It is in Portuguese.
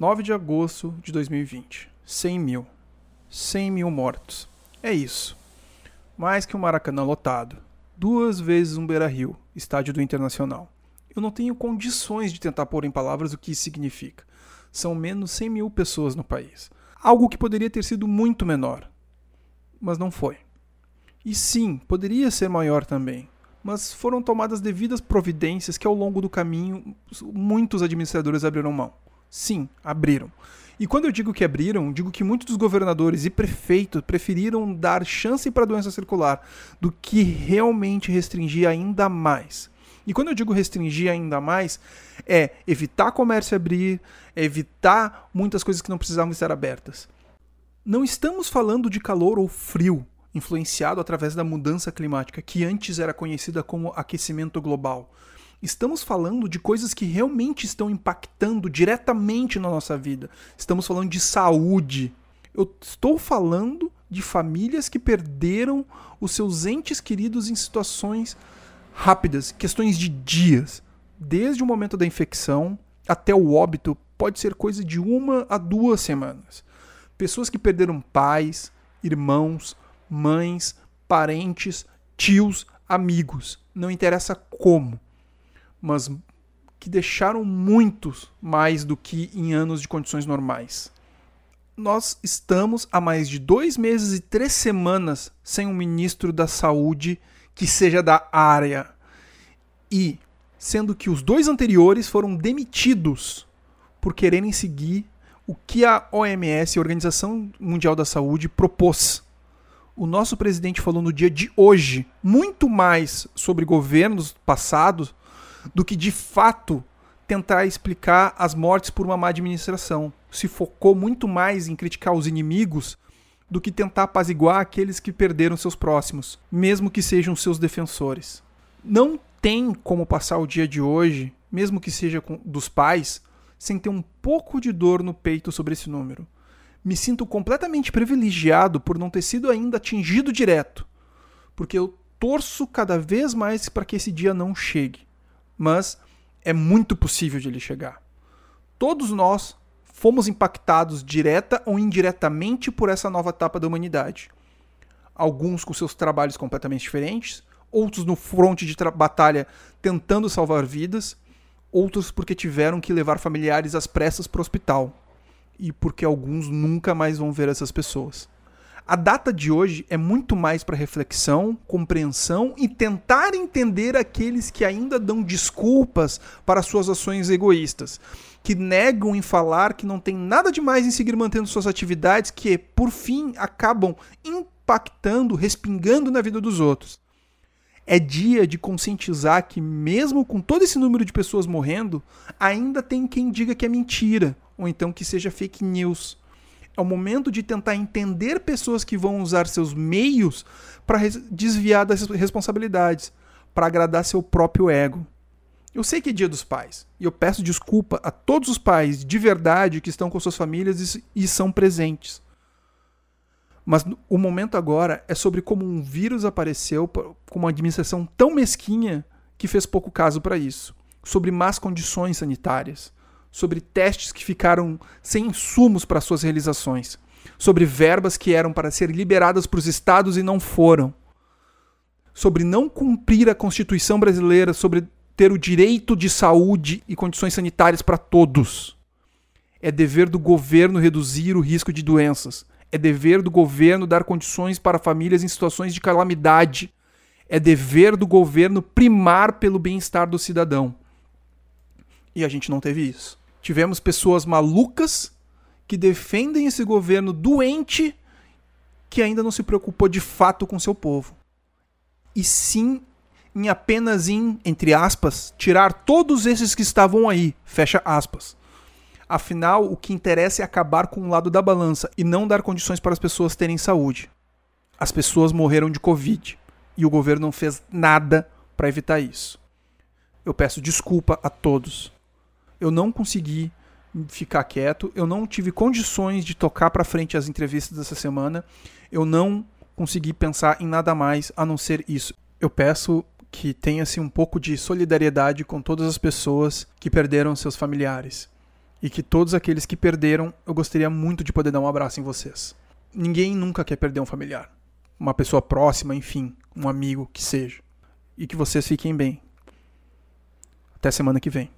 9 de agosto de 2020. 100 mil. 100 mil mortos. É isso. Mais que um Maracanã lotado. Duas vezes um Beira Rio, estádio do Internacional. Eu não tenho condições de tentar pôr em palavras o que isso significa. São menos 100 mil pessoas no país. Algo que poderia ter sido muito menor. Mas não foi. E sim, poderia ser maior também. Mas foram tomadas devidas providências que ao longo do caminho muitos administradores abriram mão. Sim, abriram. E quando eu digo que abriram, digo que muitos dos governadores e prefeitos preferiram dar chance para a doença circular do que realmente restringir ainda mais. E quando eu digo restringir ainda mais, é evitar comércio abrir, é evitar muitas coisas que não precisavam estar abertas. Não estamos falando de calor ou frio, influenciado através da mudança climática, que antes era conhecida como aquecimento global. Estamos falando de coisas que realmente estão impactando diretamente na nossa vida. Estamos falando de saúde. Eu estou falando de famílias que perderam os seus entes queridos em situações rápidas, questões de dias. Desde o momento da infecção até o óbito, pode ser coisa de uma a duas semanas. Pessoas que perderam pais, irmãos, mães, parentes, tios, amigos, não interessa como, mas que deixaram muitos mais do que em anos de condições normais. Nós estamos há mais de dois meses e três semanas sem um ministro da saúde que seja da área. E sendo que os dois anteriores foram demitidos por quererem seguir o que a OMS, a Organização Mundial da Saúde, propôs. O nosso presidente falou no dia de hoje muito mais sobre governos passados do que de fato tentar explicar as mortes por uma má administração. Se focou muito mais em criticar os inimigos do que tentar apaziguar aqueles que perderam seus próximos, mesmo que sejam seus defensores. Não tem como passar o dia de hoje, mesmo que seja dos pais, sem ter um pouco de dor no peito sobre esse número. Me sinto completamente privilegiado por não ter sido ainda atingido direto, porque eu torço cada vez mais para que esse dia não chegue. Mas é muito possível de ele chegar. Todos nós fomos impactados direta ou indiretamente por essa nova etapa da humanidade. Alguns com seus trabalhos completamente diferentes, outros no fronte de batalha tentando salvar vidas, outros porque tiveram que levar familiares às pressas para o hospital e porque alguns nunca mais vão ver essas pessoas. A data de hoje é muito mais para reflexão, compreensão e tentar entender aqueles que ainda dão desculpas para suas ações egoístas, que negam em falar que não tem nada de mais em seguir mantendo suas atividades que, por fim, acabam impactando, respingando na vida dos outros é dia de conscientizar que, mesmo com todo esse número de pessoas morrendo, ainda tem quem diga que é mentira, ou então que seja fake news. É o momento de tentar entender pessoas que vão usar seus meios para desviar das responsabilidades, para agradar seu próprio ego. Eu sei que é dia dos pais, e eu peço desculpa a todos os pais de verdade que estão com suas famílias e são presentes. Mas o momento agora é sobre como um vírus apareceu com uma administração tão mesquinha que fez pouco caso para isso. Sobre más condições sanitárias. Sobre testes que ficaram sem insumos para suas realizações. Sobre verbas que eram para ser liberadas para os estados e não foram. Sobre não cumprir a Constituição brasileira, sobre ter o direito de saúde e condições sanitárias para todos. É dever do governo reduzir o risco de doenças é dever do governo dar condições para famílias em situações de calamidade. É dever do governo primar pelo bem-estar do cidadão. E a gente não teve isso. Tivemos pessoas malucas que defendem esse governo doente que ainda não se preocupou de fato com seu povo. E sim em apenas em, entre aspas, tirar todos esses que estavam aí, fecha aspas. Afinal, o que interessa é acabar com o lado da balança e não dar condições para as pessoas terem saúde. As pessoas morreram de Covid e o governo não fez nada para evitar isso. Eu peço desculpa a todos. Eu não consegui ficar quieto, eu não tive condições de tocar para frente as entrevistas dessa semana. Eu não consegui pensar em nada mais a não ser isso. Eu peço que tenha-se um pouco de solidariedade com todas as pessoas que perderam seus familiares E que todos aqueles que perderam, eu gostaria muito de poder dar um abraço em vocês. Ninguém nunca quer perder um familiar, uma pessoa próxima, enfim, um amigo que seja. E que vocês fiquem bem. Até semana que vem.